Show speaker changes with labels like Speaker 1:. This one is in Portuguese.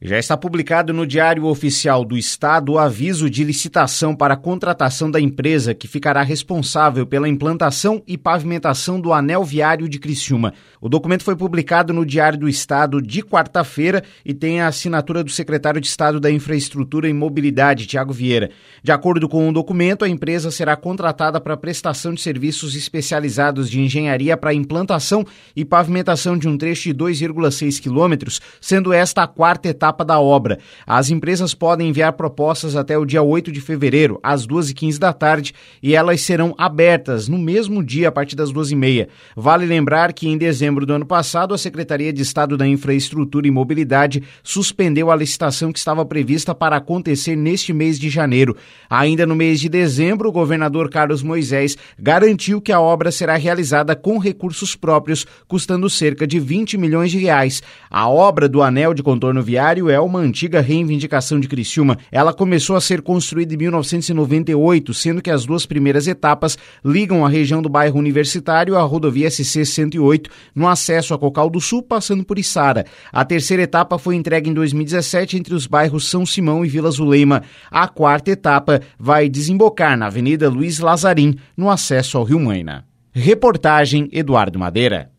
Speaker 1: Já está publicado no Diário Oficial do Estado o aviso de licitação para a contratação da empresa que ficará responsável pela implantação e pavimentação do anel viário de Criciúma. O documento foi publicado no Diário do Estado de quarta-feira e tem a assinatura do secretário de Estado da Infraestrutura e Mobilidade, Tiago Vieira. De acordo com o documento, a empresa será contratada para prestação de serviços especializados de engenharia para implantação e pavimentação de um trecho de 2,6 quilômetros, sendo esta a quarta etapa etapa da obra. As empresas podem enviar propostas até o dia 8 de fevereiro, às 2h15 da tarde, e elas serão abertas no mesmo dia, a partir das 2h30. Vale lembrar que em dezembro do ano passado, a Secretaria de Estado da Infraestrutura e Mobilidade suspendeu a licitação que estava prevista para acontecer neste mês de janeiro. Ainda no mês de dezembro, o governador Carlos Moisés garantiu que a obra será realizada com recursos próprios, custando cerca de 20 milhões de reais. A obra do anel de contorno viário é uma antiga reivindicação de Criciúma. Ela começou a ser construída em 1998, sendo que as duas primeiras etapas ligam a região do bairro Universitário à rodovia SC-108, no acesso a Cocal do Sul, passando por Içara. A terceira etapa foi entregue em 2017 entre os bairros São Simão e Vila Zuleima. A quarta etapa vai desembocar na Avenida Luiz Lazarim, no acesso ao Rio Maina. Reportagem Eduardo Madeira.